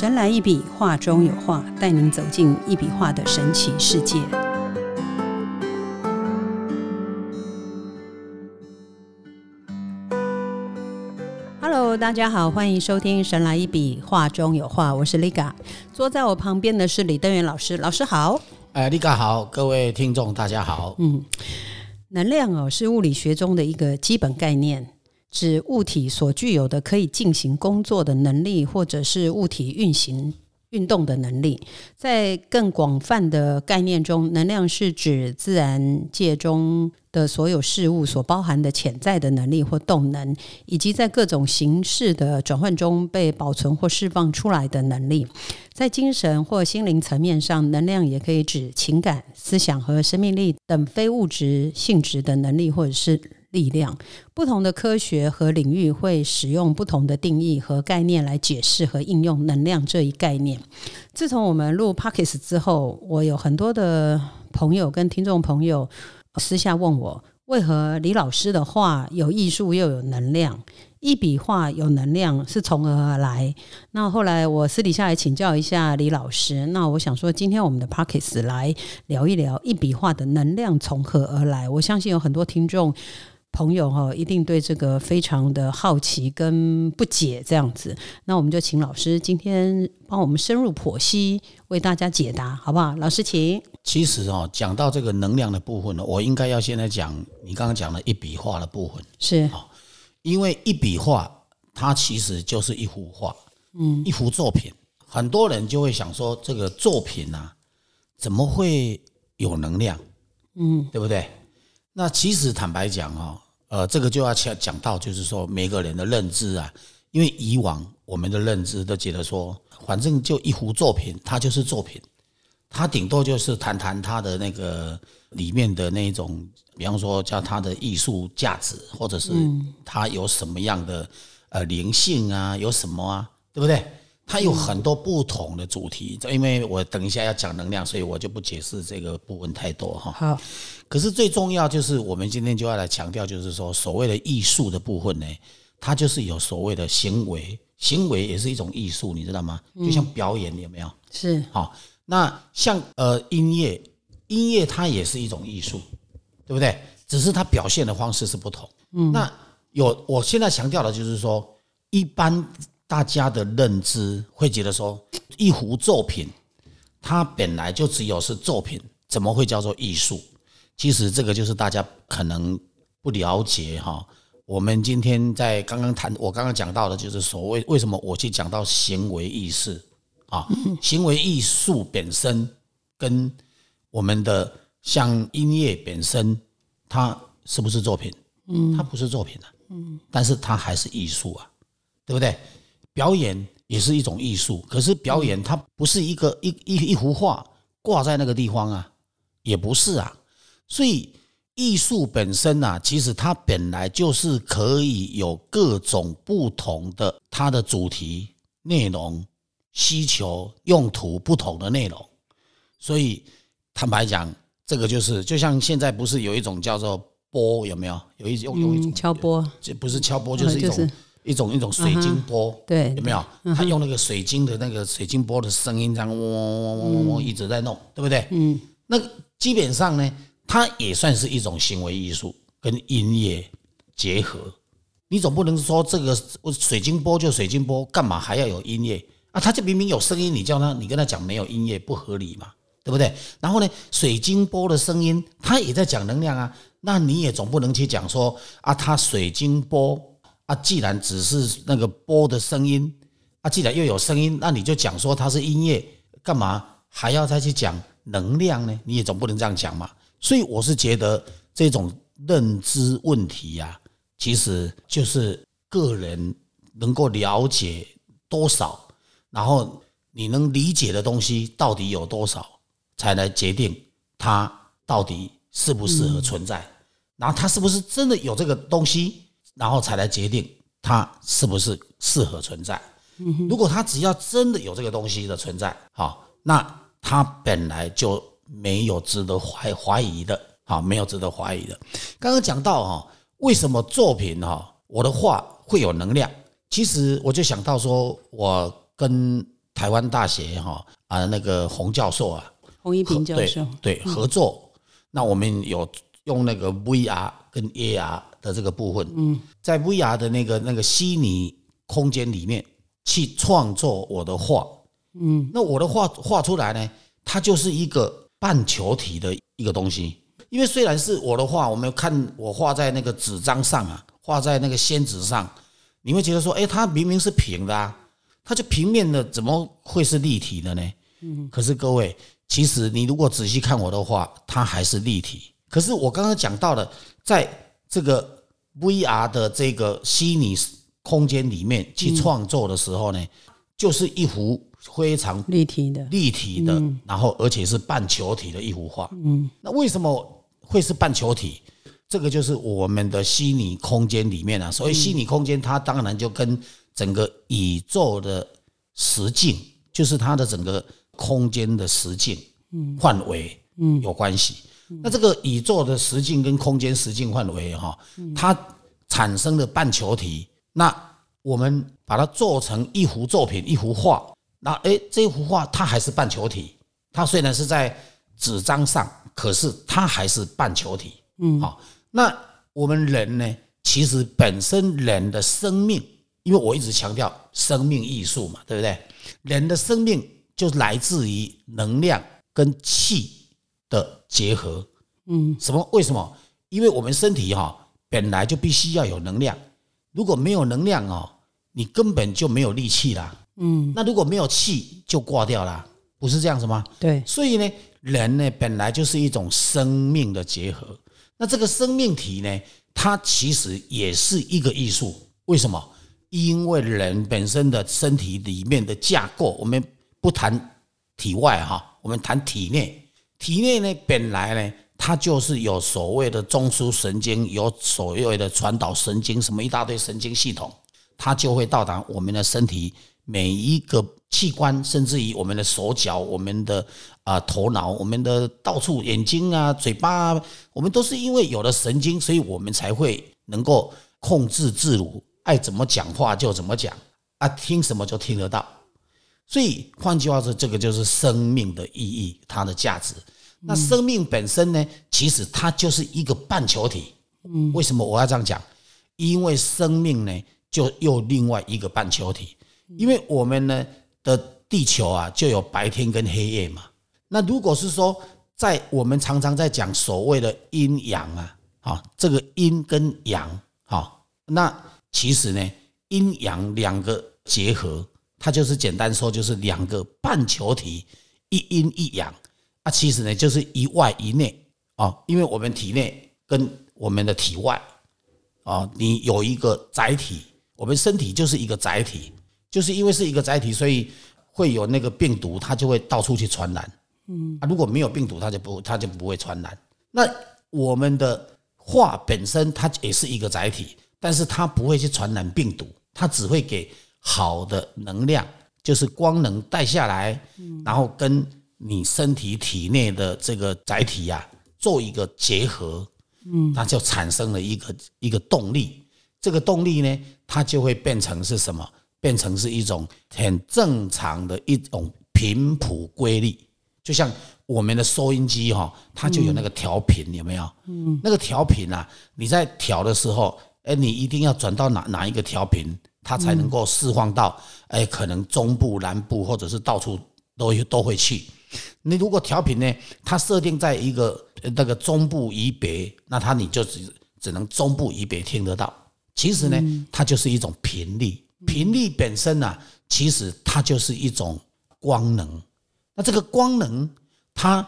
神来一笔，画中有画，带您走进一笔画的神奇世界。Hello，大家好，欢迎收听《神来一笔，画中有画》，我是 Liga。坐在我旁边的是李登元老师，老师好。哎，Liga 好，各位听众大家好。嗯，能量哦，是物理学中的一个基本概念。指物体所具有的可以进行工作的能力，或者是物体运行运动的能力。在更广泛的概念中，能量是指自然界中的所有事物所包含的潜在的能力或动能，以及在各种形式的转换中被保存或释放出来的能力。在精神或心灵层面上，能量也可以指情感、思想和生命力等非物质性质的能力，或者是。力量，不同的科学和领域会使用不同的定义和概念来解释和应用能量这一概念。自从我们录 Pockets 之后，我有很多的朋友跟听众朋友私下问我，为何李老师的话有艺术又有能量？一笔画有能量是从何而来？那后来我私底下来请教一下李老师。那我想说，今天我们的 Pockets 来聊一聊一笔画的能量从何而来。我相信有很多听众。朋友哈，一定对这个非常的好奇跟不解这样子，那我们就请老师今天帮我们深入剖析，为大家解答，好不好？老师，请。其实哦，讲到这个能量的部分呢，我应该要现在讲你刚刚讲的一笔画的部分，是，因为一笔画它其实就是一幅画，嗯，一幅作品，很多人就会想说，这个作品啊，怎么会有能量？嗯，对不对？那其实坦白讲哈，呃，这个就要讲讲到，就是说每个人的认知啊，因为以往我们的认知都觉得说，反正就一幅作品，它就是作品，它顶多就是谈谈它的那个里面的那种，比方说叫它的艺术价值，或者是它有什么样的呃灵性啊，有什么啊，对不对？它有很多不同的主题，因为我等一下要讲能量，所以我就不解释这个部分太多哈。好，可是最重要就是我们今天就要来强调，就是说所谓的艺术的部分呢，它就是有所谓的行为，行为也是一种艺术，你知道吗？就像表演有没有？是。好，那像呃音乐，音乐它也是一种艺术，对不对？只是它表现的方式是不同。嗯。那有我现在强调的就是说，一般。大家的认知会觉得说，一幅作品，它本来就只有是作品，怎么会叫做艺术？其实这个就是大家可能不了解哈。我们今天在刚刚谈，我刚刚讲到的就是所谓为什么我去讲到行为意识啊，行为艺术本身跟我们的像音乐本身，它是不是作品？嗯，它不是作品啊，嗯，但是它还是艺术啊，对不对？表演也是一种艺术，可是表演它不是一个一一一幅画挂在那个地方啊，也不是啊。所以艺术本身啊，其实它本来就是可以有各种不同的它的主题、内容、需求、用途不同的内容。所以坦白讲，这个就是就像现在不是有一种叫做波有没有？有一种有一种敲波，这不是敲波，就是一种。一种一种水晶波，对，有没有？他用那个水晶的那个水晶波的声音，这样嗡嗡嗡嗡嗡嗡一直在弄，对不对？嗯，那基本上呢，它也算是一种行为艺术，跟音乐结合。你总不能说这个水晶波就水晶波，干嘛还要有音乐啊？他就明明有声音，你叫他，你跟他讲没有音乐不合理嘛，对不对？然后呢，水晶波的声音，他也在讲能量啊，那你也总不能去讲说啊，他水晶波。啊，既然只是那个波的声音，啊，既然又有声音，那你就讲说它是音乐，干嘛还要再去讲能量呢？你也总不能这样讲嘛。所以我是觉得这种认知问题呀，其实就是个人能够了解多少，然后你能理解的东西到底有多少，才来决定它到底适不适合存在，然后它是不是真的有这个东西。然后才来决定它是不是适合存在。如果它只要真的有这个东西的存在，好，那它本来就没有值得怀怀疑的，好，没有值得怀疑的。刚刚讲到哈，为什么作品哈，我的画会有能量？其实我就想到说，我跟台湾大学哈啊那个洪教授啊，洪一平教对授，对合作，那我们有用那个 VR 跟 AR 的这个部分，嗯，在 VR 的那个那个虚拟空间里面去创作我的画，嗯，那我的画画出来呢，它就是一个半球体的一个东西，因为虽然是我的画，我们看我画在那个纸张上啊，画在那个宣纸上，你会觉得说，哎，它明明是平的啊，它就平面的，怎么会是立体的呢？嗯，可是各位，其实你如果仔细看我的画，它还是立体。可是我刚刚讲到了，在这个 VR 的这个虚拟空间里面去创作的时候呢，就是一幅非常立体的，立体的，然后而且是半球体的一幅画。嗯，那为什么会是半球体？这个就是我们的虚拟空间里面啊。所以虚拟空间，它当然就跟整个宇宙的实境，就是它的整个空间的实境范围嗯有关系。那这个宇宙的实境跟空间实境范围哈，它产生的半球体，那我们把它做成一幅作品、一幅画，那诶，这幅画它还是半球体，它虽然是在纸张上，可是它还是半球体。嗯，好，那我们人呢，其实本身人的生命，因为我一直强调生命艺术嘛，对不对？人的生命就来自于能量跟气。的结合，嗯，什么？为什么？因为我们身体哈本来就必须要有能量，如果没有能量哦，你根本就没有力气啦，嗯，那如果没有气就挂掉啦，不是这样子吗？对，所以呢，人呢本来就是一种生命的结合，那这个生命体呢，它其实也是一个艺术。为什么？因为人本身的身体里面的架构，我们不谈体外哈，我们谈体内。体内呢，本来呢，它就是有所谓的中枢神经，有所谓的传导神经，什么一大堆神经系统，它就会到达我们的身体每一个器官，甚至于我们的手脚、我们的啊头脑、我们的到处眼睛啊、嘴巴，啊我们都是因为有了神经，所以我们才会能够控制自如，爱怎么讲话就怎么讲啊，听什么就听得到。所以换句话说，这个就是生命的意义，它的价值。那生命本身呢，其实它就是一个半球体。嗯，为什么我要这样讲？因为生命呢，就又另外一个半球体。因为我们呢的地球啊，就有白天跟黑夜嘛。那如果是说，在我们常常在讲所谓的阴阳啊，啊，这个阴跟阳，啊，那其实呢，阴阳两个结合。它就是简单说，就是两个半球体，一阴一阳啊。其实呢，就是一外一内啊。因为我们体内跟我们的体外啊，你有一个载体，我们身体就是一个载体，就是因为是一个载体，所以会有那个病毒，它就会到处去传染。嗯啊，如果没有病毒，它就不它就不会传染。那我们的话本身它也是一个载体，但是它不会去传染病毒，它只会给。好的能量就是光能带下来，然后跟你身体体内的这个载体呀做一个结合，嗯，那就产生了一个一个动力。这个动力呢，它就会变成是什么？变成是一种很正常的一种频谱规律。就像我们的收音机哈，它就有那个调频，有没有？嗯，那个调频啊，你在调的时候，哎，你一定要转到哪哪一个调频？它才能够释放到，哎，可能中部、南部，或者是到处都都会去。你如果调频呢，它设定在一个那个中部以北，那它你就只只能中部以北听得到。其实呢，它就是一种频率，频率本身呢，其实它就是一种光能。那这个光能，它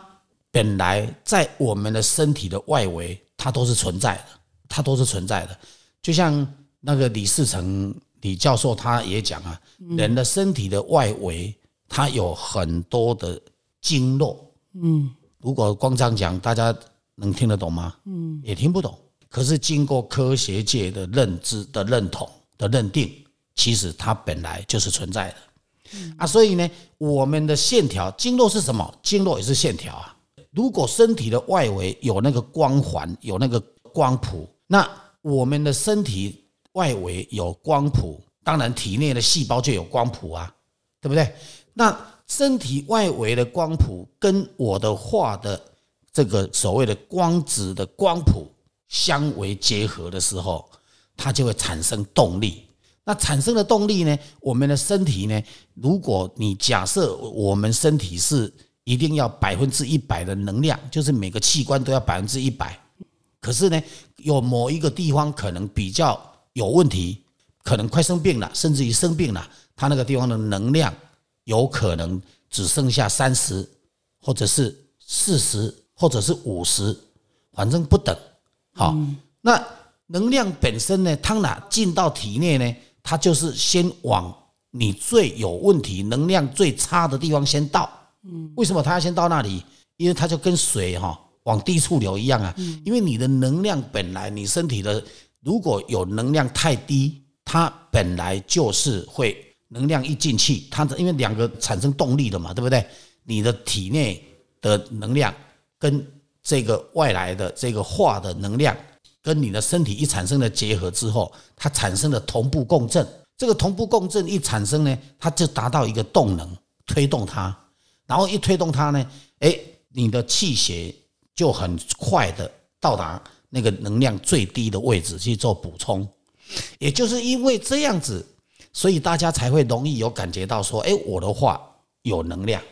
本来在我们的身体的外围，它都是存在的，它都是存在的。就像那个李世成。李教授他也讲啊，人的身体的外围，它有很多的经络。嗯，如果光这样讲，大家能听得懂吗？嗯，也听不懂。可是经过科学界的认知的认同的认定，其实它本来就是存在的。啊，所以呢，我们的线条经络是什么？经络也是线条啊。如果身体的外围有那个光环，有那个光谱，那我们的身体。外围有光谱，当然体内的细胞就有光谱啊，对不对？那身体外围的光谱跟我的画的这个所谓的光子的光谱相为结合的时候，它就会产生动力。那产生的动力呢？我们的身体呢？如果你假设我们身体是一定要百分之一百的能量，就是每个器官都要百分之一百。可是呢，有某一个地方可能比较有问题，可能快生病了，甚至于生病了，它那个地方的能量有可能只剩下三十，或者是四十，或者是五十，反正不等。好，那能量本身呢，它哪进到体内呢？它就是先往你最有问题、能量最差的地方先倒。嗯，为什么它要先到那里？因为它就跟水哈往低处流一样啊。因为你的能量本来你身体的如果有能量太低，它本来就是会能量一进去，它的因为两个产生动力的嘛，对不对？你的体内的能量跟这个外来的这个化的能量。跟你的身体一产生了结合之后，它产生了同步共振。这个同步共振一产生呢，它就达到一个动能推动它，然后一推动它呢，哎，你的气血就很快的到达那个能量最低的位置去做补充。也就是因为这样子，所以大家才会容易有感觉到说，哎，我的话有能量。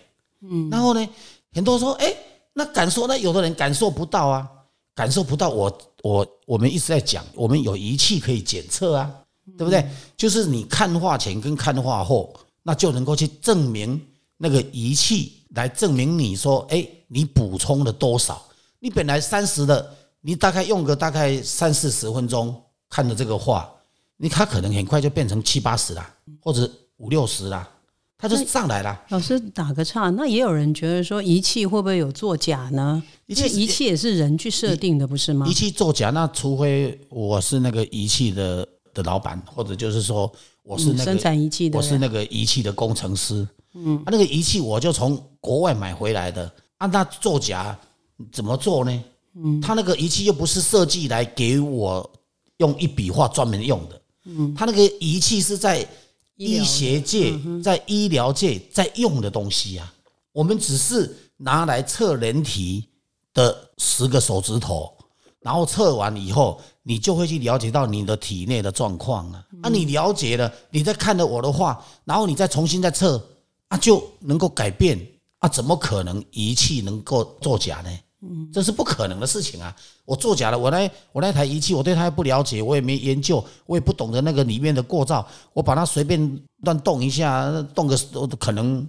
嗯，然后呢，很多说，哎，那感受呢？有的人感受不到啊。感受不到我我我们一直在讲，我们有仪器可以检测啊，对不对？就是你看画前跟看画后，那就能够去证明那个仪器来证明你说，哎，你补充了多少？你本来三十的，你大概用个大概三四十分钟看的这个画，你它可能很快就变成七八十啦，或者五六十啦。他就上来了。老师打个岔，那也有人觉得说仪器会不会有作假呢？仪器仪器也是人去设定的，不是吗？仪器作假，那除非我是那个仪器的的老板，或者就是说我是那个生产仪器的，我是那个仪器的工程师。嗯，啊，那个仪器我就从国外买回来的，按他作假怎么做呢？嗯，他那个仪器又不是设计来给我用一笔画专门用的。嗯，他那个仪器是在。医学界在医疗界在用的东西啊，我们只是拿来测人体的十个手指头，然后测完以后，你就会去了解到你的体内的状况啊。那你了解了，你再看了我的话，然后你再重新再测，啊，就能够改变啊？怎么可能仪器能够作假呢？这是不可能的事情啊！我作假了，我那我那台仪器，我对它还不了解，我也没研究，我也不懂得那个里面的构造，我把它随便乱动一下，动个可能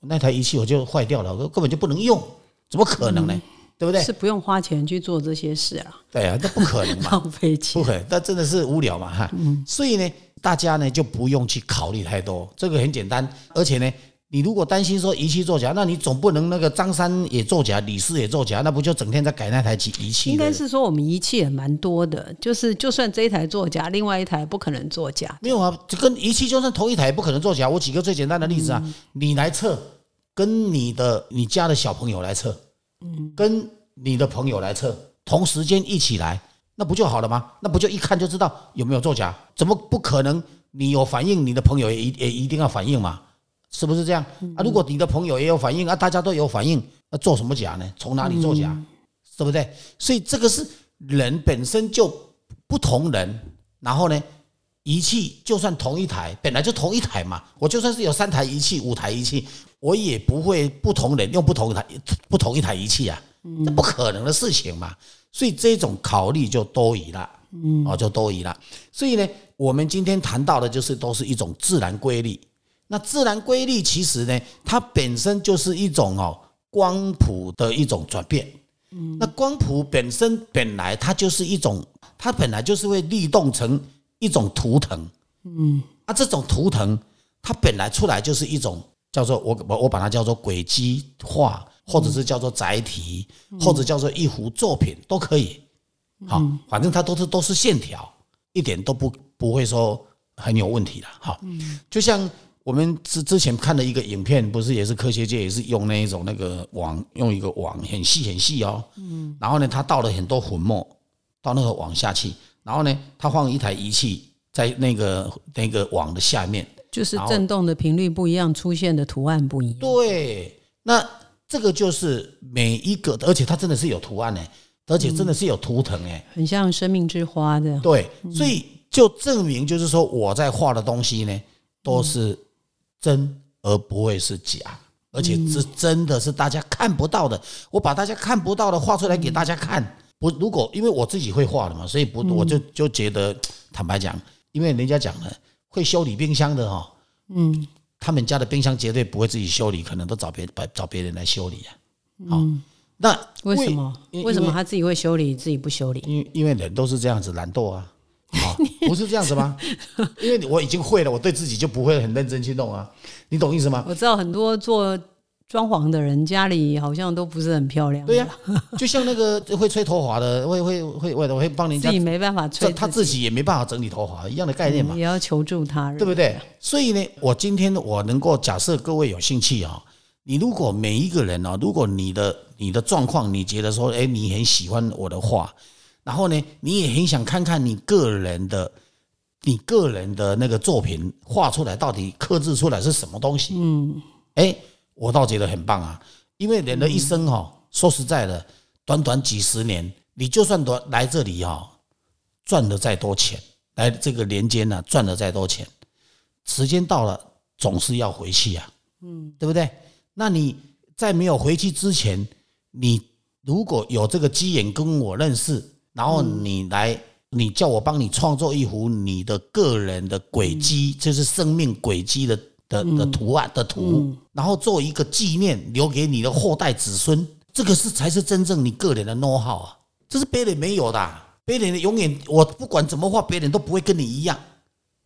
那台仪器我就坏掉了，根本就不能用，怎么可能呢？对不对？是不用花钱去做这些事啊？对啊，那不可能嘛，浪费钱，不可能，那真的是无聊嘛哈。所以呢，大家呢就不用去考虑太多，这个很简单，而且呢。你如果担心说仪器作假，那你总不能那个张三也作假，李四也作假，那不就整天在改那台机仪器？应该是说我们仪器也蛮多的，就是 就算这一台作假，另外一台不可能作假。没有啊，这跟仪器就算同一台也不可能作假。我举个最简单的例子啊，你来测，跟你的你家的小朋友来测，嗯，跟你的朋友来测，同时间一起来，那不就好了吗？那不就一看就知道有没有作假？怎么不可能？你有反应，你的朋友也一也一定要反应嘛？是不是这样啊？如果你的朋友也有反应啊，大家都有反应，那做什么假呢？从哪里做假？对不对？所以这个是人本身就不同人，然后呢，仪器就算同一台，本来就同一台嘛。我就算是有三台仪器、五台仪器，我也不会不同人用不同台、不同一台仪器啊，这不可能的事情嘛。所以这种考虑就多余了，嗯，哦，就多余了。所以呢，我们今天谈到的就是都是一种自然规律。那自然规律其实呢，它本身就是一种哦光谱的一种转变。嗯，那光谱本身本来它就是一种，它本来就是会律动成一种图腾。嗯，啊，这种图腾它本来出来就是一种叫做我我我把它叫做轨迹化，或者是叫做载体，或者叫做一幅作品都可以。好，反正它都是都是线条，一点都不不会说很有问题的。好，就像。我们之之前看的一个影片，不是也是科学界也是用那一种那个网，用一个网很细很细哦，嗯，然后呢，他倒了很多粉末到那个网下去，然后呢，他放一台仪器在那个那个网的下面，就是震动的频率不一样，出现的图案不一样。对，那这个就是每一个，而且它真的是有图案呢，而且真的是有图腾哎，很像生命之花的。对，所以就证明就是说我在画的东西呢，都是真而不会是假，而且是真的是大家看不到的。我把大家看不到的画出来给大家看。不，如果因为我自己会画的嘛，所以不我就就觉得，坦白讲，因为人家讲了，会修理冰箱的哈，嗯，他们家的冰箱绝对不会自己修理，可能都找别找找别人来修理啊。好，那为什么？为什么他自己会修理，自己不修理？因因为人都是这样子懒惰啊，啊，不是这样子吗？因为我已经会了，我对自己就不会很认真去弄啊，你懂意思吗？我知道很多做。装潢的人家里好像都不是很漂亮。对呀，就像那个会吹头发的，会会会我会帮人家自己没办法吹，他自己也没办法整理头发，一样的概念嘛。也要求助他人，对不对？所以呢，我今天我能够假设各位有兴趣啊，你如果每一个人啊，如果你的你的状况，你觉得说，哎，你很喜欢我的画，然后呢，你也很想看看你个人的你个人的那个作品画出来到底刻制出来是什么东西？嗯，哎。我倒觉得很棒啊，因为人的一生哈，说实在的，短短几十年，你就算多来这里哈，赚了再多钱，来这个年间呢，赚了再多钱，时间到了总是要回去啊，嗯，对不对？那你在没有回去之前，你如果有这个机缘跟我认识，然后你来，你叫我帮你创作一幅你的个人的轨迹，就是生命轨迹的。的的图案的图，然后做一个纪念，留给你的后代子孙，这个是才是真正你个人的 know how 啊，这是别人没有的，别人永远我不管怎么画，别人都不会跟你一样，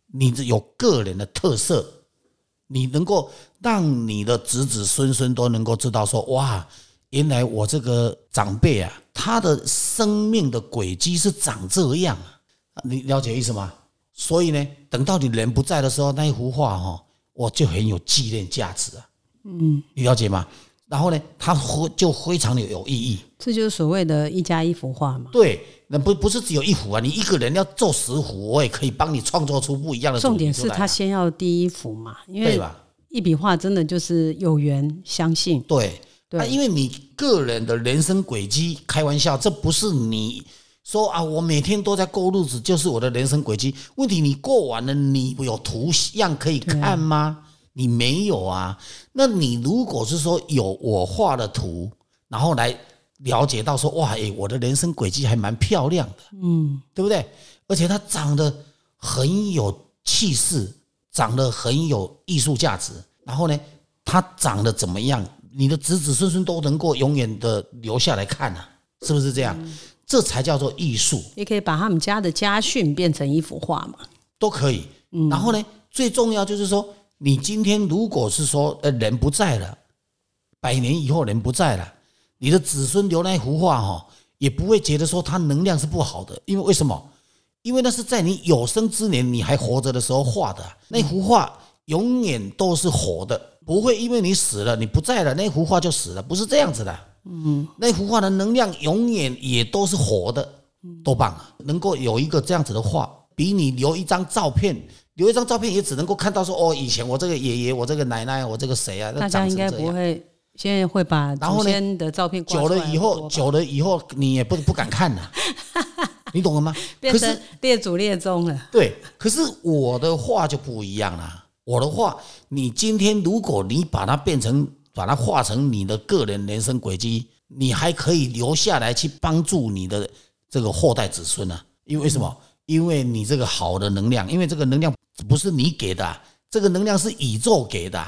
你有个人的特色，你能够让你的子子孙孙都能够知道说，哇，原来我这个长辈啊，他的生命的轨迹是长这样啊，你了解意思吗？所以呢，等到你人不在的时候，那一幅画哈。我就很有纪念价值啊，嗯，你了解吗？然后呢，它会就非常的有意义。这就是所谓的一家一幅画嘛。对，那不不是只有一幅啊，你一个人要做十幅，我也可以帮你创作出不一样的。重点是他先要第一幅嘛，因为一笔画真的就是有缘相信。对，对，因为你个人的人生轨迹，开玩笑，这不是你。说啊，我每天都在过日子，就是我的人生轨迹。问题你过完了，你有图像可以看吗？你没有啊。那你如果是说有我画的图，然后来了解到说，哇，诶，我的人生轨迹还蛮漂亮的，嗯，对不对？而且它长得很有气势，长得很有艺术价值。然后呢，它长得怎么样？你的子子孙孙都能够永远的留下来看啊，是不是这样？这才叫做艺术。也可以把他们家的家训变成一幅画嘛，都可以。然后呢，最重要就是说，你今天如果是说，呃，人不在了，百年以后人不在了，你的子孙留那幅画哈，也不会觉得说它能量是不好的，因为为什么？因为那是在你有生之年你还活着的时候画的，那幅画永远都是活的，不会因为你死了，你不在了，那幅画就死了，不是这样子的。嗯，那幅画的能量永远也都是活的，多棒啊！能够有一个这样子的画，比你留一张照片，留一张照片也只能够看到说，哦，以前我这个爷爷，我这个奶奶，我这个谁啊？大家应该不会，现在会把祖先的照片久了以后，久了以后你也不不敢看了，你懂了吗？变成列祖列宗了。对，可是我的画就不一样了。我的话，你今天如果你把它变成。把它化成你的个人人生轨迹，你还可以留下来去帮助你的这个后代子孙呢。因为什么？因为你这个好的能量，因为这个能量不是你给的，这个能量是宇宙给的。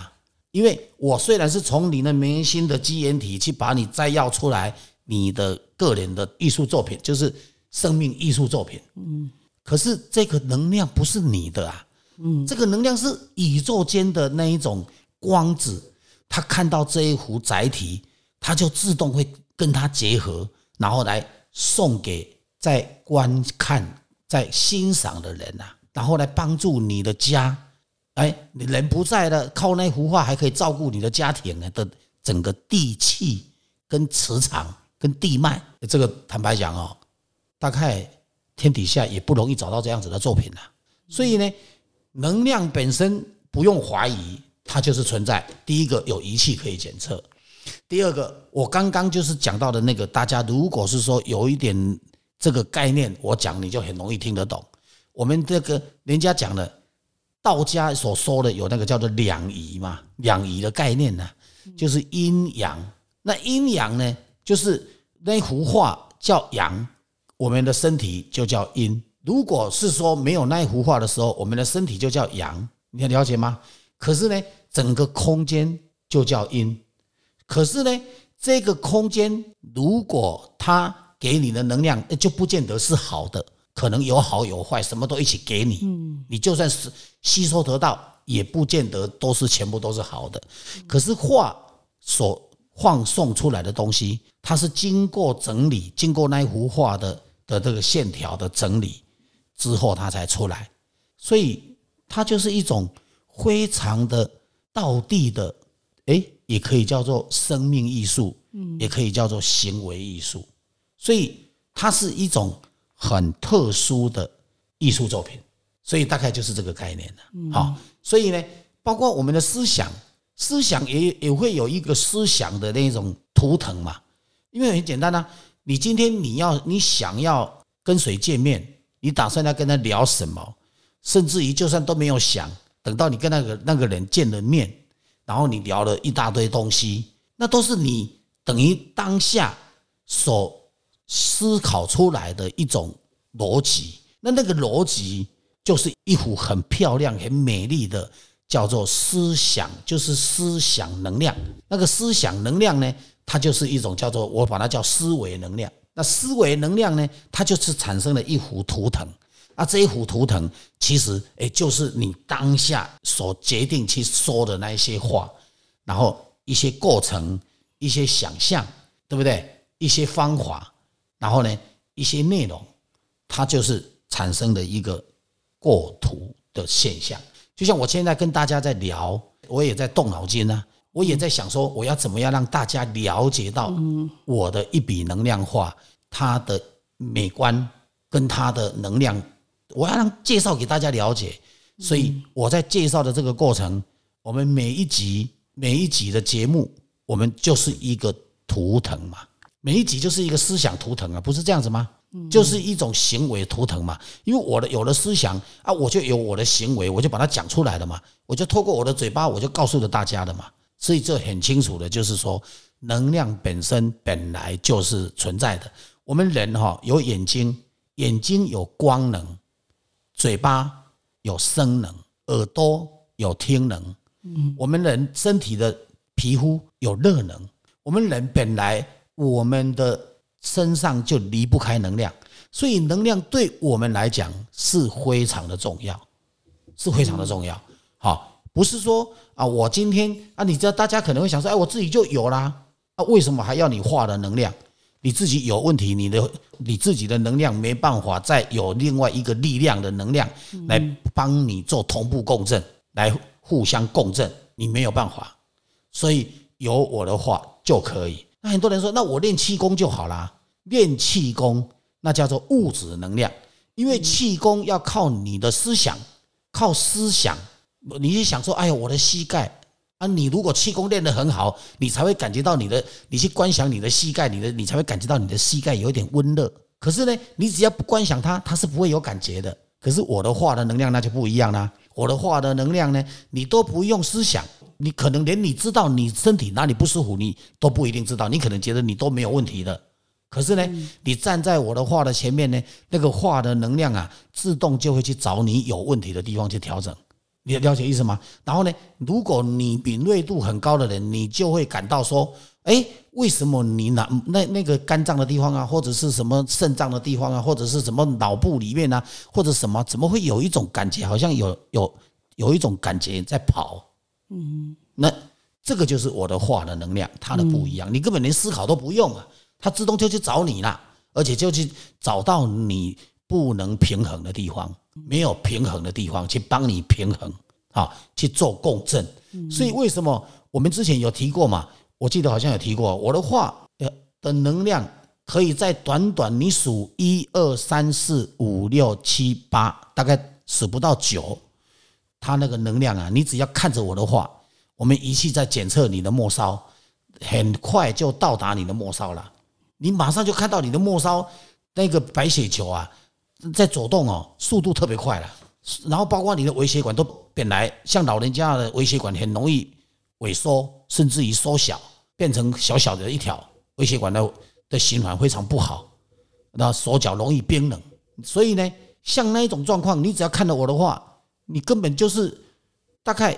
因为我虽然是从你的明星的基因体去把你摘要出来，你的个人的艺术作品就是生命艺术作品，嗯，可是这个能量不是你的啊，嗯，这个能量是宇宙间的那一种光子。他看到这一幅载体，他就自动会跟他结合，然后来送给在观看、在欣赏的人呐，然后来帮助你的家。哎，你人不在了，靠那幅画还可以照顾你的家庭的整个地气、跟磁场、跟地脉。这个坦白讲哦，大概天底下也不容易找到这样子的作品了。所以呢，能量本身不用怀疑，它就是存在。第一个有仪器可以检测，第二个我刚刚就是讲到的那个，大家如果是说有一点这个概念，我讲你就很容易听得懂。我们这个人家讲的道家所说的有那个叫做两仪嘛，两仪的概念呢，就是阴阳。那阴阳呢，就是那幅画叫阳，我们的身体就叫阴。如果是说没有那一幅画的时候，我们的身体就叫阳，你了解吗？可是呢，整个空间就叫阴。可是呢，这个空间如果它给你的能量，就不见得是好的，可能有好有坏，什么都一起给你。嗯，你就算是吸收得到，也不见得都是全部都是好的。可是画所放送出来的东西，它是经过整理，经过那一幅画的的这个线条的整理。之后它才出来，所以它就是一种非常的道地的，诶，也可以叫做生命艺术，嗯，也可以叫做行为艺术，所以它是一种很特殊的艺术作品，所以大概就是这个概念了。好，所以呢，包括我们的思想，思想也也会有一个思想的那种图腾嘛，因为很简单啊，你今天你要你想要跟谁见面？你打算要跟他聊什么？甚至于就算都没有想，等到你跟那个那个人见了面，然后你聊了一大堆东西，那都是你等于当下所思考出来的一种逻辑。那那个逻辑就是一幅很漂亮、很美丽的，叫做思想，就是思想能量。那个思想能量呢，它就是一种叫做我把它叫思维能量。那思维能量呢？它就是产生了一幅图腾。啊，这一幅图腾其实诶，就是你当下所决定去说的那一些话，然后一些过程、一些想象，对不对？一些方法，然后呢，一些内容，它就是产生的一个过图的现象。就像我现在跟大家在聊，我也在动脑筋呢。我也在想说，我要怎么样让大家了解到我的一笔能量画，它的美观跟它的能量，我要让介绍给大家了解。所以我在介绍的这个过程，我们每一集每一集的节目，我们就是一个图腾嘛，每一集就是一个思想图腾啊，不是这样子吗？就是一种行为图腾嘛。因为我的有了思想啊，我就有我的行为，我就把它讲出来了嘛，我就透过我的嘴巴，我就告诉了大家的嘛。所以这很清楚的，就是说，能量本身本来就是存在的。我们人哈有眼睛，眼睛有光能；嘴巴有声能；耳朵有听能。嗯，我们人身体的皮肤有热能。我们人本来我们的身上就离不开能量，所以能量对我们来讲是非常的重要，是非常的重要。好。不是说啊，我今天啊，你知道大家可能会想说，哎，我自己就有啦，啊，为什么还要你画的能量？你自己有问题，你的你自己的能量没办法再有另外一个力量的能量来帮你做同步共振，来互相共振，你没有办法，所以有我的话就可以。那很多人说，那我练气功就好啦，练气功那叫做物质能量，因为气功要靠你的思想，靠思想。你是想说，哎呀，我的膝盖啊！你如果气功练得很好，你才会感觉到你的，你去观想你的膝盖，你的你才会感觉到你的膝盖有一点温热。可是呢，你只要不观想它，它是不会有感觉的。可是我的话的能量那就不一样啦。我的话的能量呢，你都不用思想，你可能连你知道你身体哪里不舒服，你都不一定知道。你可能觉得你都没有问题的。可是呢，你站在我的画的前面呢，那个画的能量啊，自动就会去找你有问题的地方去调整。你了解意思吗？然后呢，如果你敏锐度很高的人，你就会感到说，哎，为什么你那那那个肝脏的地方啊，或者是什么肾脏的地方啊，或者是什么脑部里面啊，或者什么，怎么会有一种感觉，好像有有有一种感觉在跑？嗯，那这个就是我的话的能量，它的不一样，你根本连思考都不用啊，它自动就去找你了，而且就去找到你不能平衡的地方。没有平衡的地方，去帮你平衡啊，去做共振。所以为什么我们之前有提过嘛？我记得好像有提过，我的话的能量可以在短短你数一二三四五六七八，大概数不到九，它那个能量啊，你只要看着我的话，我们仪器在检测你的末梢，很快就到达你的末梢了，你马上就看到你的末梢那个白血球啊在走动哦，速度特别快了。然后包括你的微血管都本来像老人家的微血管很容易萎缩，甚至于缩小，变成小小的一条微血管的的循环非常不好，那手脚容易冰冷。所以呢，像那一种状况，你只要看到我的话，你根本就是大概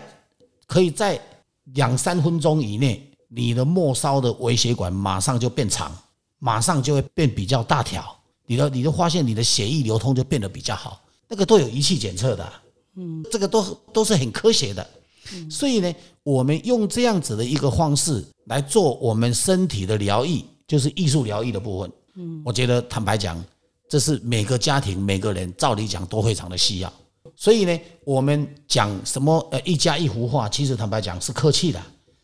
可以在两三分钟以内，你的末梢的微血管马上就变长，马上就会变比较大条，你的你就发现你的血液流通就变得比较好。那个都有仪器检测的，嗯，这个都都是很科学的，所以呢，我们用这样子的一个方式来做我们身体的疗愈，就是艺术疗愈的部分。嗯，我觉得坦白讲，这是每个家庭每个人照理讲都非常的需要。所以呢，我们讲什么呃一家一幅画，其实坦白讲是客气的，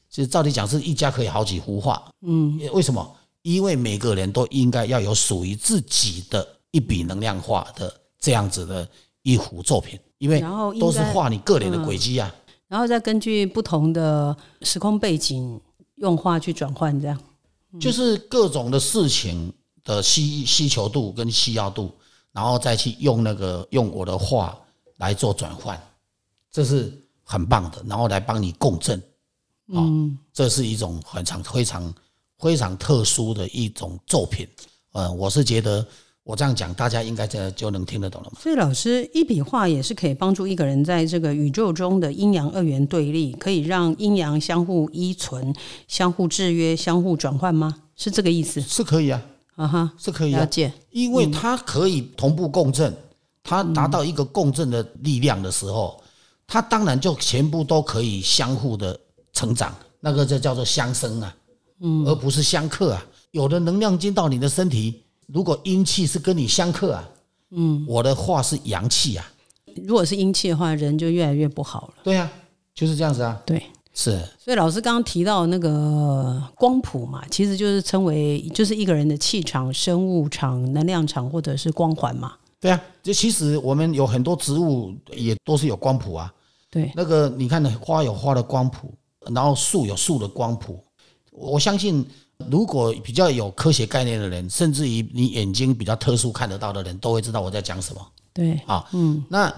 其实照理讲是一家可以好几幅画。嗯，为什么？因为每个人都应该要有属于自己的一笔能量画的。这样子的一幅作品，因为都是画你个人的轨迹啊，然后再根据不同的时空背景用画去转换，这样。就是各种的事情的需需求度跟需要度，然后再去用那个用我的画来做转换，这是很棒的，然后来帮你共振，啊，这是一种很常非常非常特殊的一种作品，呃，我是觉得。我这样讲，大家应该这就能听得懂了嘛？所以老师一笔画也是可以帮助一个人在这个宇宙中的阴阳二元对立，可以让阴阳相互依存、相互制约、相互转换吗？是这个意思？是可以啊，啊哈，是可以了解，因为它可以同步共振，它达到一个共振的力量的时候，它当然就全部都可以相互的成长，那个就叫做相生啊，嗯，而不是相克啊。有的能量进到你的身体。如果阴气是跟你相克啊，嗯，我的话是阳气啊。如果是阴气的话，人就越来越不好了。对啊，就是这样子啊。对，是。所以老师刚刚提到那个光谱嘛，其实就是称为就是一个人的气场、生物场、能量场或者是光环嘛。对啊，就其实我们有很多植物也都是有光谱啊。对，那个你看，花有花的光谱，然后树有树的光谱。我相信。如果比较有科学概念的人，甚至于你眼睛比较特殊看得到的人，都会知道我在讲什么。对，啊，嗯，那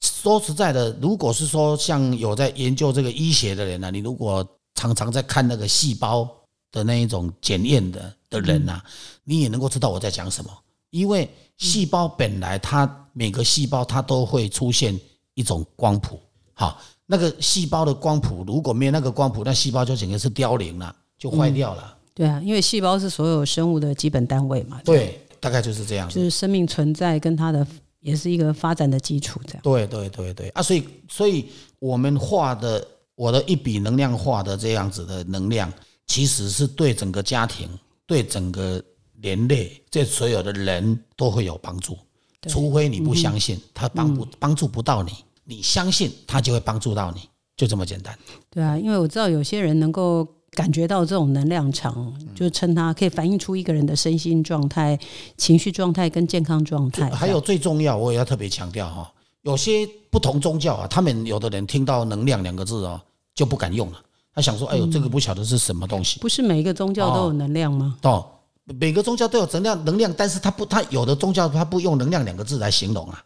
说实在的，如果是说像有在研究这个医学的人呢，你如果常常在看那个细胞的那一种检验的的人呢，你也能够知道我在讲什么。因为细胞本来它每个细胞它都会出现一种光谱，好，那个细胞的光谱如果没有那个光谱，那细胞就整个是凋零了，就坏掉了。对啊，因为细胞是所有生物的基本单位嘛。对，大概就是这样。就是生命存在跟它的也是一个发展的基础，这样。对对对对啊，所以所以我们画的我的一笔能量画的这样子的能量，其实是对整个家庭、对整个人类、这所有的人都会有帮助。除非你不相信，他帮不帮助不到你；你相信，他就会帮助到你，就这么简单。对啊，因为我知道有些人能够。感觉到这种能量场，就称它可以反映出一个人的身心状态、情绪状态跟健康状态。还有最重要，我也要特别强调哈，有些不同宗教啊，他们有的人听到“能量”两个字啊，就不敢用了。他想说：“哎呦，这个不晓得是什么东西。”不是每一个宗教都有能量吗？哦，每个宗教都有能量，能量，但是他不，他有的宗教他不用“能量”两个字来形容啊。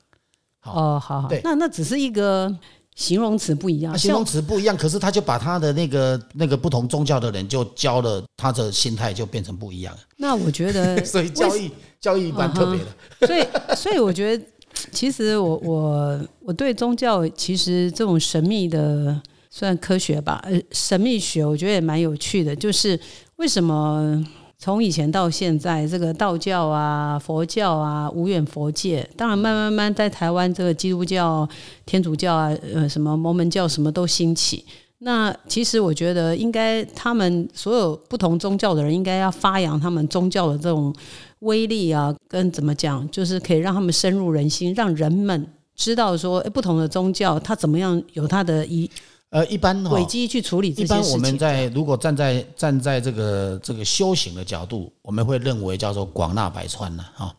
哦，好好，那那只是一个。形容词不一样，形容词不一样，可是他就把他的那个那个不同宗教的人就教了，他的心态就变成不一样。那我觉得，所以教育教育一般特别的。所以所以我觉得，其实我我我对宗教其实这种神秘的算科学吧，呃，神秘学我觉得也蛮有趣的，就是为什么？从以前到现在，这个道教啊、佛教啊、无远佛界，当然慢慢慢在台湾，这个基督教、天主教啊，呃，什么摩门教什么都兴起。那其实我觉得，应该他们所有不同宗教的人，应该要发扬他们宗教的这种威力啊，跟怎么讲，就是可以让他们深入人心，让人们知道说，不同的宗教它怎么样有它的一。呃，一般轨迹去处理这些事情。一般我们在如果站在站在这个这个修行的角度，我们会认为叫做广纳百川呢，哈，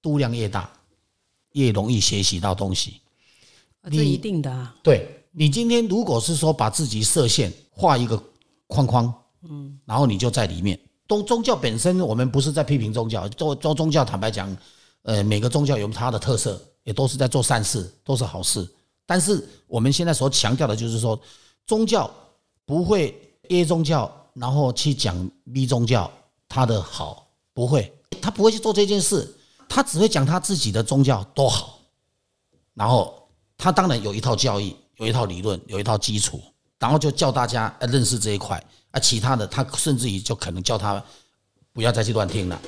度量越大，越容易学习到东西。这一定的啊。对你今天如果是说把自己设限，画一个框框，嗯，然后你就在里面。宗宗教本身，我们不是在批评宗教，做做宗教，坦白讲，呃，每个宗教有它的特色，也都是在做善事，都是好事。但是我们现在所强调的就是说，宗教不会 A 宗教，然后去讲 B 宗教它的好，不会，他不会去做这件事，他只会讲他自己的宗教多好，然后他当然有一套教义，有一套理论，有一套基础，然后就叫大家认识这一块。啊，其他的他甚至于就可能叫他不要再去乱听了，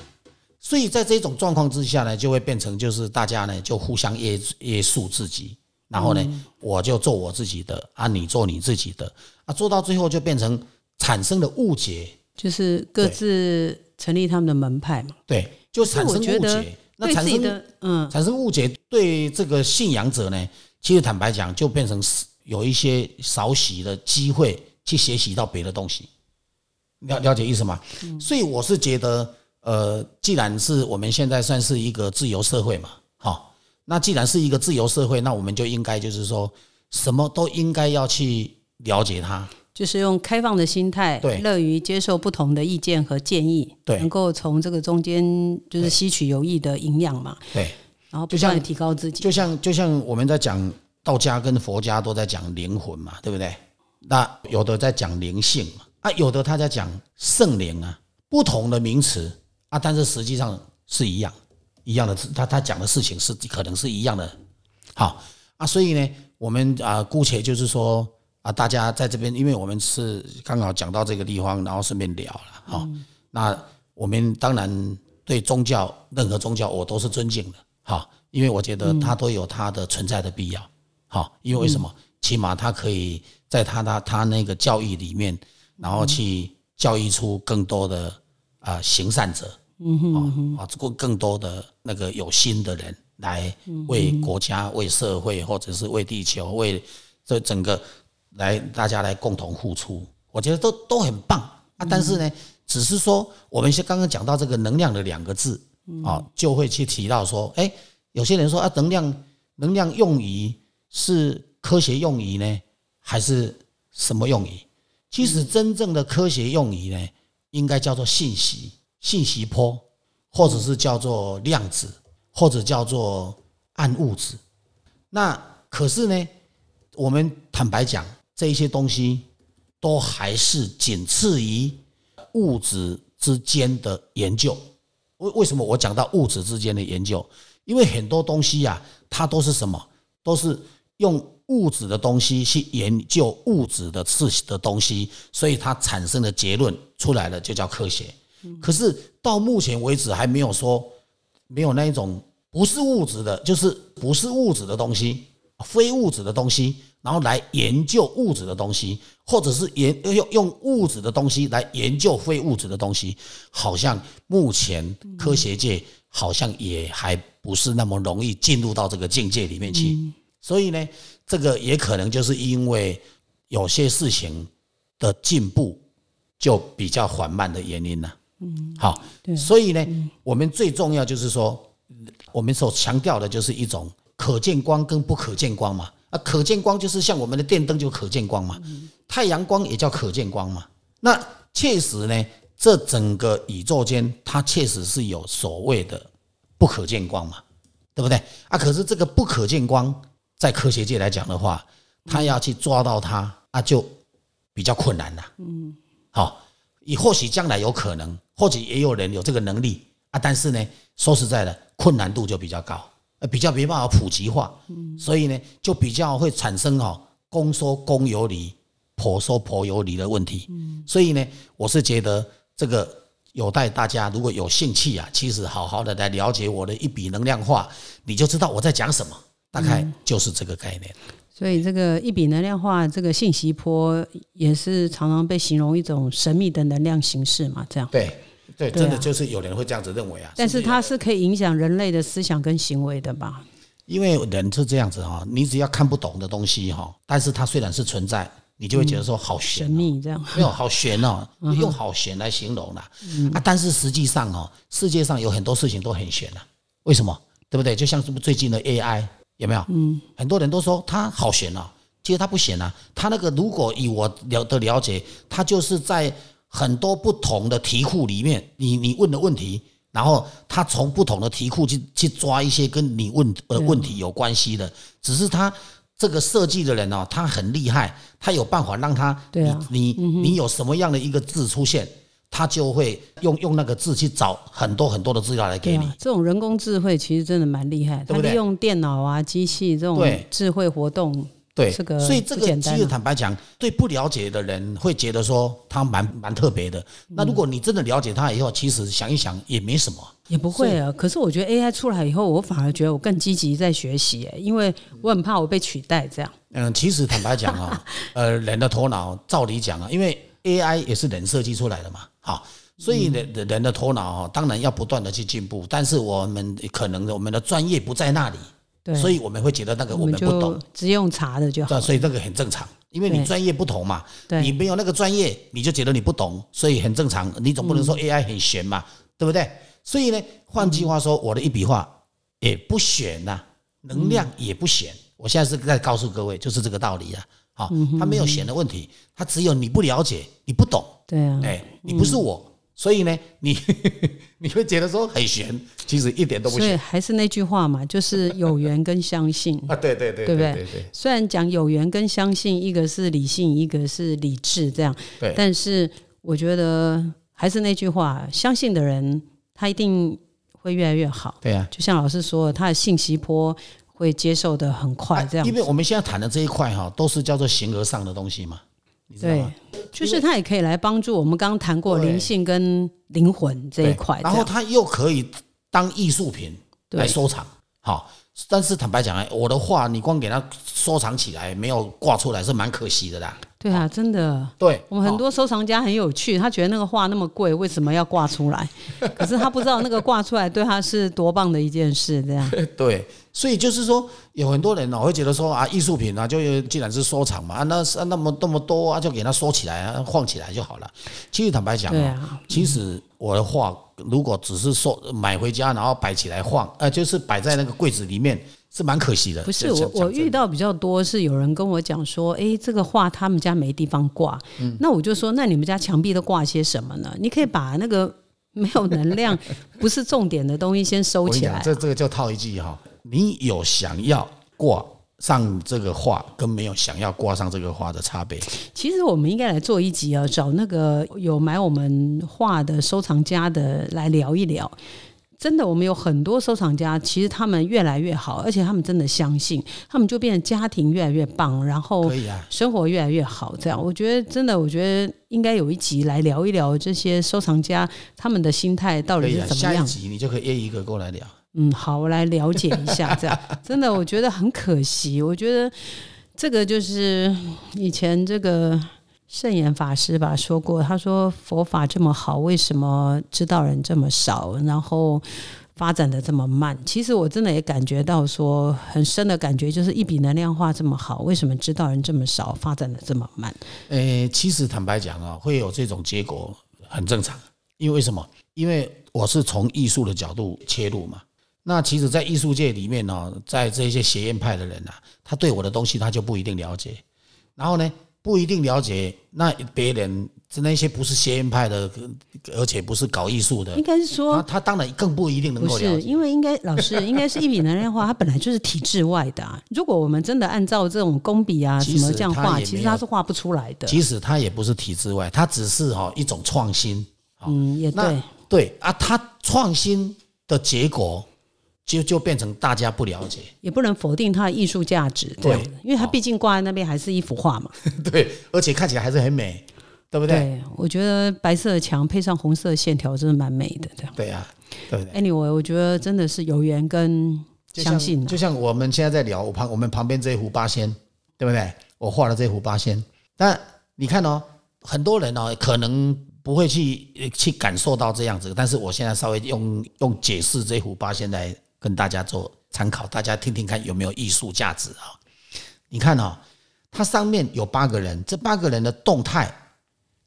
所以在这种状况之下呢，就会变成就是大家呢就互相约约束自己，然后呢我就做我自己的啊，你做你自己的啊，做到最后就变成产生了误解，就是各自成立他们的门派嘛。对，就产生误解，那产生嗯产生误解，对这个信仰者呢，其实坦白讲，就变成有一些少许的机会去学习到别的东西。了了解意思吗？所以我是觉得，呃，既然是我们现在算是一个自由社会嘛，好，那既然是一个自由社会，那我们就应该就是说，什么都应该要去了解它，就是用开放的心态，对，乐于接受不同的意见和建议，对，能够从这个中间就是吸取有益的营养嘛，对，然后不断提高自己，就像就像我们在讲道家跟佛家都在讲灵魂嘛，对不对？那有的在讲灵性嘛。啊，有的他在讲圣灵啊，不同的名词啊，但是实际上是一样一样的，他他讲的事情是可能是一样的。好啊，所以呢，我们啊，姑且就是说啊，大家在这边，因为我们是刚好讲到这个地方，然后顺便聊了哈。那我们当然对宗教，任何宗教我都是尊敬的，哈，因为我觉得它都有它的存在的必要。好，因为为什么？起码它可以在它的它那个教义里面。然后去教育出更多的啊行善者，嗯哼，啊，过更多的那个有心的人来为国家、为社会，或者是为地球、为这整个来大家来共同付出，我觉得都都很棒。啊。但是呢，只是说我们先刚刚讲到这个能量的两个字啊，就会去提到说，哎，有些人说啊，能量能量用于是科学用于呢，还是什么用于？其实真正的科学用语呢，应该叫做信息、信息波，或者是叫做量子，或者叫做暗物质。那可是呢，我们坦白讲，这一些东西都还是仅次于物质之间的研究。为为什么我讲到物质之间的研究？因为很多东西呀，它都是什么？都是用。物质的东西去研究物质的事的东西，所以它产生的结论出来了，就叫科学。可是到目前为止还没有说没有那一种不是物质的，就是不是物质的东西，非物质的东西，然后来研究物质的东西，或者是研用用物质的东西来研究非物质的东西，好像目前科学界好像也还不是那么容易进入到这个境界里面去。所以呢。这个也可能就是因为有些事情的进步就比较缓慢的原因了。嗯，好，所以呢，我们最重要就是说，我们所强调的就是一种可见光跟不可见光嘛。啊，可见光就是像我们的电灯就可见光嘛，太阳光也叫可见光嘛。那确实呢，这整个宇宙间它确实是有所谓的不可见光嘛，对不对？啊，可是这个不可见光。在科学界来讲的话，他要去抓到它啊，就比较困难了。嗯，好，也或许将来有可能，或者也有人有这个能力啊，但是呢，说实在的，困难度就比较高，呃，比较没办法普及化。嗯，所以呢，就比较会产生哈公说公有理，婆说婆有理的问题。嗯，所以呢，我是觉得这个有待大家如果有兴趣啊，其实好好的来了解我的一笔能量化，你就知道我在讲什么。大概就是这个概念，所以这个一笔能量化，这个信息波也是常常被形容一种神秘的能量形式嘛？这样对对，真的就是有人会这样子认为啊。但是它是可以影响人类的思想跟行为的吧？因为人是这样子哈，你只要看不懂的东西哈，但是它虽然是存在，你就会觉得说好玄秘这样，没有好玄哦，用好玄来形容了啊。但是实际上哦，世界上有很多事情都很玄啊，为什么？对不对？就像什么最近的 AI。有没有？嗯，很多人都说它好悬哦，其实它不玄啊，它那个如果以我了的了解，它就是在很多不同的题库里面，你你问的问题，然后他从不同的题库去去抓一些跟你问呃问题有关系的，只是他这个设计的人哦，他很厉害，他有办法让他对啊。你你你有什么样的一个字出现，他就会用用那个字去找很多很多的资料来给你。这种人工智慧其实真的蛮厉害，对不对？用电脑啊、机器这种智慧活动，对，这个所以这个其实坦白讲，对不了解的人会觉得说他蛮蛮特别的。那如果你真的了解他以后，其实想一想也没什么。也不会啊。可是我觉得 AI 出来以后，我反而觉得我更积极在学习、欸，因为我很怕我被取代这样。嗯，其实坦白讲啊、呃，人的头脑照理讲啊，因为 AI 也是人设计出来的嘛，好，所以人人人的头脑啊，当然要不断的去进步，但是我们可能我们的专业不在那里，对，所以我们会觉得那个我我们不懂，只用查的就好对，。所以这个很正常，因为你专业不同嘛，对你没有那个专业，你就觉得你不懂，所以很正常。你总不能嗯说 AI 很玄嘛，对不对？所以呢，换句话说，我的一笔画也不玄呐、能量也不玄。我现在是在告诉各位，就是这个道理啊。好，它没有玄的问题，它只有你不了解，你不懂，对啊，哎，你不是我，所以呢，你 你会觉得说很悬，其实一点都不所以玄还是那句话嘛，就是有缘跟相信。啊。对对对对不对对对虽然讲有缘跟相信，一个是理性，一个是理智，这样，对，但是我觉得还是那句话，相信的人他一定会越来越好。对啊。就像老师说的，他的信息波会接受的很快，这样啊因为我们现在谈的这一块哈，都是叫做形而上的东西嘛，你知道对吗？，就是他也可以来帮助我们刚刚谈过灵性跟灵魂这一块，然后这样它又可以当艺术品来收藏，好。但是坦白讲，哎我的画你光给它收藏起来，没有挂出来是蛮可惜的啦。对啊，真的。对，我们很多收藏家很有趣，他觉得那个画那么贵，为什么要挂出来？可是他不知道那个挂出来对他是多棒的一件事，这样。哦 对，所以就是说，有很多人哦会觉得说啊，艺术品啊，就既然是收藏嘛，啊那是那么那么多啊，就给它收起来啊，放起来就好了。其实坦白讲啊，对啊，其实我的画如果只是说买回家，然后摆起来放，呃，就是摆在那个柜子里面，是蛮可惜的。不是我，我遇到比较多是有人跟我讲说，诶，这个画他们家没地方挂，嗯那我就说，那你们家墙壁都挂些什么呢？你可以把那个没有能量、不是重点的东西先收起来。这这个就套一句哈，你有想要挂上这个画，跟没有想要挂上这个画的差别。其实我们应该来做一集啊，找那个有买我们画的收藏家的来聊一聊。真的，我们有很多收藏家，其实他们越来越好，而且他们真的相信，他们就变成家庭越来越棒，然后生活越来越好。这样，我觉得真的，我觉得应该有一集来聊一聊这些收藏家他们的心态到底。是怎么样。下一集你就可以约一个过来聊。嗯，好，我来了解一下。这 样真的，我觉得很可惜。我觉得这个就是以前这个圣严法师吧说过，他说佛法这么好，为什么知道人这么少？然后。发展的这么慢，其实我真的也感觉到说很深的感觉，就是一笔能量画这么好，为什么知道人这么少，发展的这么慢？诶，其实坦白讲啊，会有这种结果很正常，因为为什么？因为我是从艺术的角度切入嘛。那其实，在艺术界里面呢，在这些邪验派的人啊，他对我的东西他就不一定了解，然后呢，不一定了解，那别人那些不是学院派的，而且不是搞艺术的应，该是他说他当然更不一定能不是，够了解。因为应该老师 应该是一笔能量画，它本来就是体制外的、啊。如果我们真的按照这种工笔啊什么这样画，其实没有它是画不出来的。即使他也不是体制外，他只是哈一种创新。嗯，也对，对啊，他创新的结果就就变成大家不了解，也不能否定它的艺术价值，这样子，因为它毕竟挂在那边还是一幅画嘛。对，而且看起来还是很美，对不对？对，我觉得白色的墙配上红色的线条，真的蛮美的。这样对啊，对不对？，anyway，我觉得真的是有缘跟相信啊就像我们现在在聊我旁我们旁边这一壶八仙，对不对？我画了这幅八仙，但你看哦，很多人哦可能不会去呃去感受到这样子，但是我现在稍微用用解释这幅八仙来跟大家做参考，大家听听看有没有艺术价值啊、你看哦，它上面有八个人，这八个人的动态，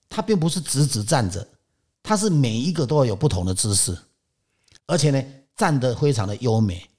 它并不是直直站着，它是每一个都要有不同的姿势，而且呢站得非常的优美，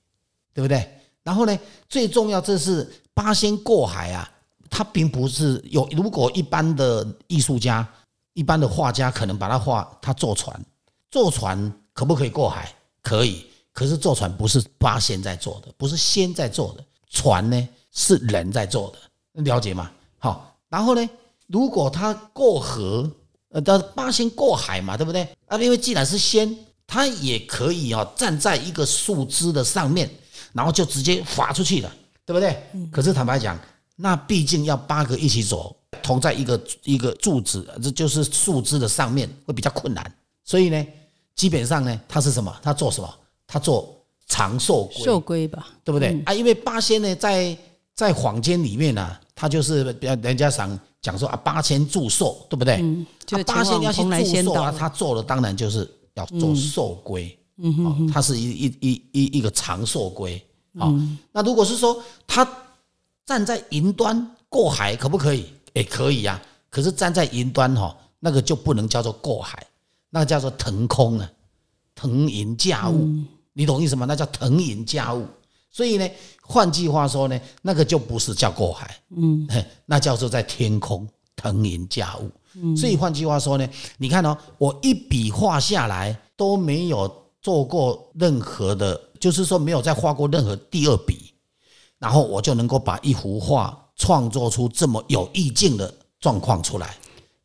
对不对？然后呢，最重要这是八仙过海啊，它并不是有。如果一般的艺术家、一般的画家，可能把它画，他坐船，坐船可不可以过海？可以。可是坐船不是八仙在坐的，不是仙在坐的，船呢是人在坐的，了解吗？好，然后呢，如果他过河，呃，他八仙过海嘛，对不对？啊，因为既然是仙，他也可以啊，站在一个树枝的上面，然后就直接划出去了，对不对？可是坦白讲，那毕竟要八个一起走，同在一个一个柱子，这就是树枝的上面，会比较困难。所以呢，基本上呢，他是什么？他做什么？他做长寿龟，寿龟吧，对不对啊？因为八仙呢，在在坊间里面呢，他就是人家想讲说啊，八仙祝寿，对不对？嗯，就八仙要去祝寿啊，他做的当然就是要做寿龟，嗯哼，它是一一一一一个长寿龟。好，那如果是说他站在云端过海，可不可以？也可以呀。可是站在云端哈，那个就不能叫做过海，那个叫做腾空啊，腾云驾雾。你懂意思吗？那叫腾云驾雾。所以呢，换句话说呢，那个就不是叫过海，嗯，那叫做在天空腾云驾雾。嗯，所以换句话说呢，你看哦，我一笔画下来都没有做过任何的，就是说没有再画过任何第二笔，然后我就能够把一幅画创作出这么有意境的状况出来。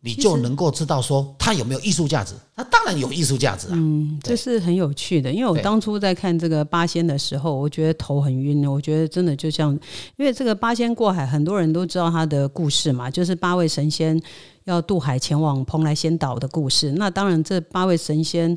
你就能够知道说它有没有艺术价值，它当然有艺术价值啊。嗯，这是很有趣的，因为我当初在看这个八仙的时候，我觉得头很晕。我觉得真的就像，因为这个八仙过海，很多人都知道他的故事嘛，就是八位神仙要渡海前往蓬莱仙岛的故事。那当然，这八位神仙。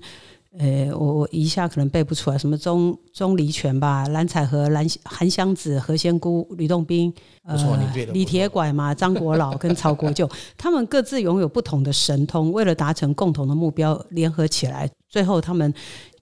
呃，我我一下可能背不出来，什么钟钟离权吧，蓝采和、蓝韩湘子、何仙姑、吕洞宾，不错，你背的。李铁拐嘛，张国老跟曹国舅，他们各自拥有不同的神通，为了达成共同的目标，联合起来，最后他们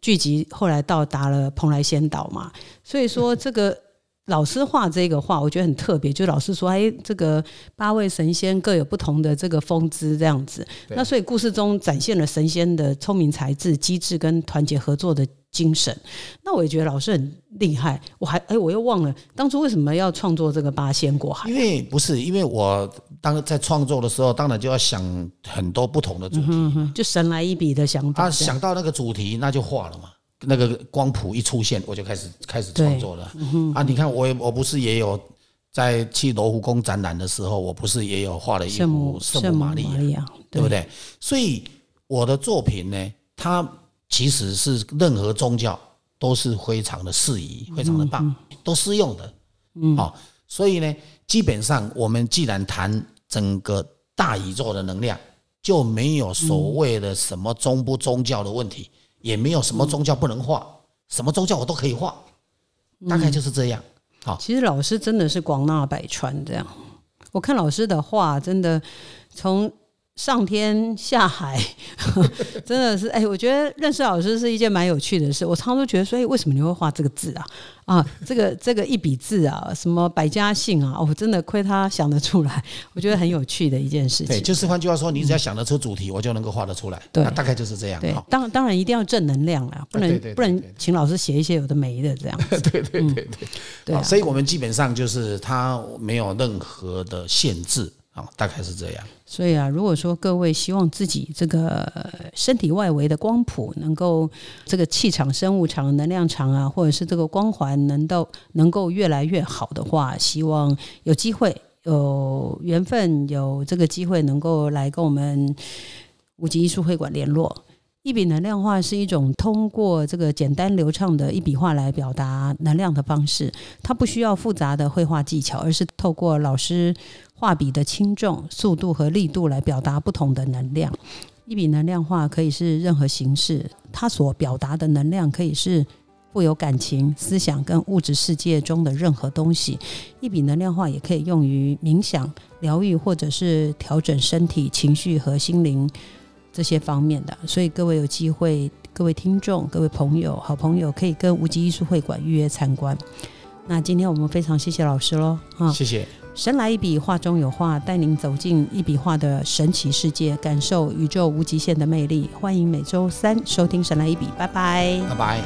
聚集，后来到达了蓬莱仙岛嘛。所以说这个。老师画这个画，我觉得很特别。就老师说，哎，这个八位神仙各有不同的这个风姿，这样子。那所以故事中展现了神仙的聪明才智、机智跟团结合作的精神。那我也觉得老师很厉害。我还哎，我又忘了当初为什么要创作这个八仙过海？因为不是，因为我当在创作的时候，当然就要想很多不同的主题，就神来一笔的想法。他想到那个主题，那就画了嘛。那个光谱一出现，我就开始开始创作了啊！你看，我我不是也有在去罗浮宫展览的时候，我不是也有画了一幅圣母玛利亚，对不对？所以我的作品呢，它其实是任何宗教都是非常的适宜、非常的棒，都适用的。嗯，好，所以呢，基本上我们既然谈整个大宇宙的能量，就没有所谓的什么宗不宗教的问题。也没有什么宗教不能画，什么宗教我都可以画，大概就是这样。好，其实老师真的是广纳百川，这样。我看老师的画，真的从。上天下海，真的是哎，我觉得认识老师是一件蛮有趣的事。我常常都觉得，所以为什么你会画这个字啊？啊，这个这个一笔字啊，什么百家姓啊？我真的亏他想得出来，我觉得很有趣的一件事情。对，就是换句话说，你只要想得出主题，我就能够画得出来。对，大概就是这样。对，当当然一定要正能量了，不能不能请老师写一些有的没的这样。对对对对，所以我们基本上就是他没有任何的限制。哦，大概是这样。所以啊，如果说各位希望自己这个身体外围的光谱能够这个气场、生物场、能量场啊，或者是这个光环能够能够越来越好的话，希望有机会、有缘分、有这个机会能够来跟我们五级艺术会馆联络。一笔能量画是一种通过这个简单流畅的一笔画来表达能量的方式，它不需要复杂的绘画技巧，而是透过老师。画笔的轻重、速度和力度来表达不同的能量。一笔能量画可以是任何形式，它所表达的能量可以是富有感情、思想跟物质世界中的任何东西。一笔能量画也可以用于冥想、疗愈，或者是调整身体、情绪和心灵这些方面的。所以各位有机会，各位听众、各位朋友、好朋友，可以跟无极艺术会馆预约参观。那今天我们非常谢谢老师喽，啊，谢谢。神来一笔，画中有画，带您走进一笔画的神奇世界，感受宇宙无极限的魅力。欢迎每周三收听《神来一笔》，拜拜，拜拜。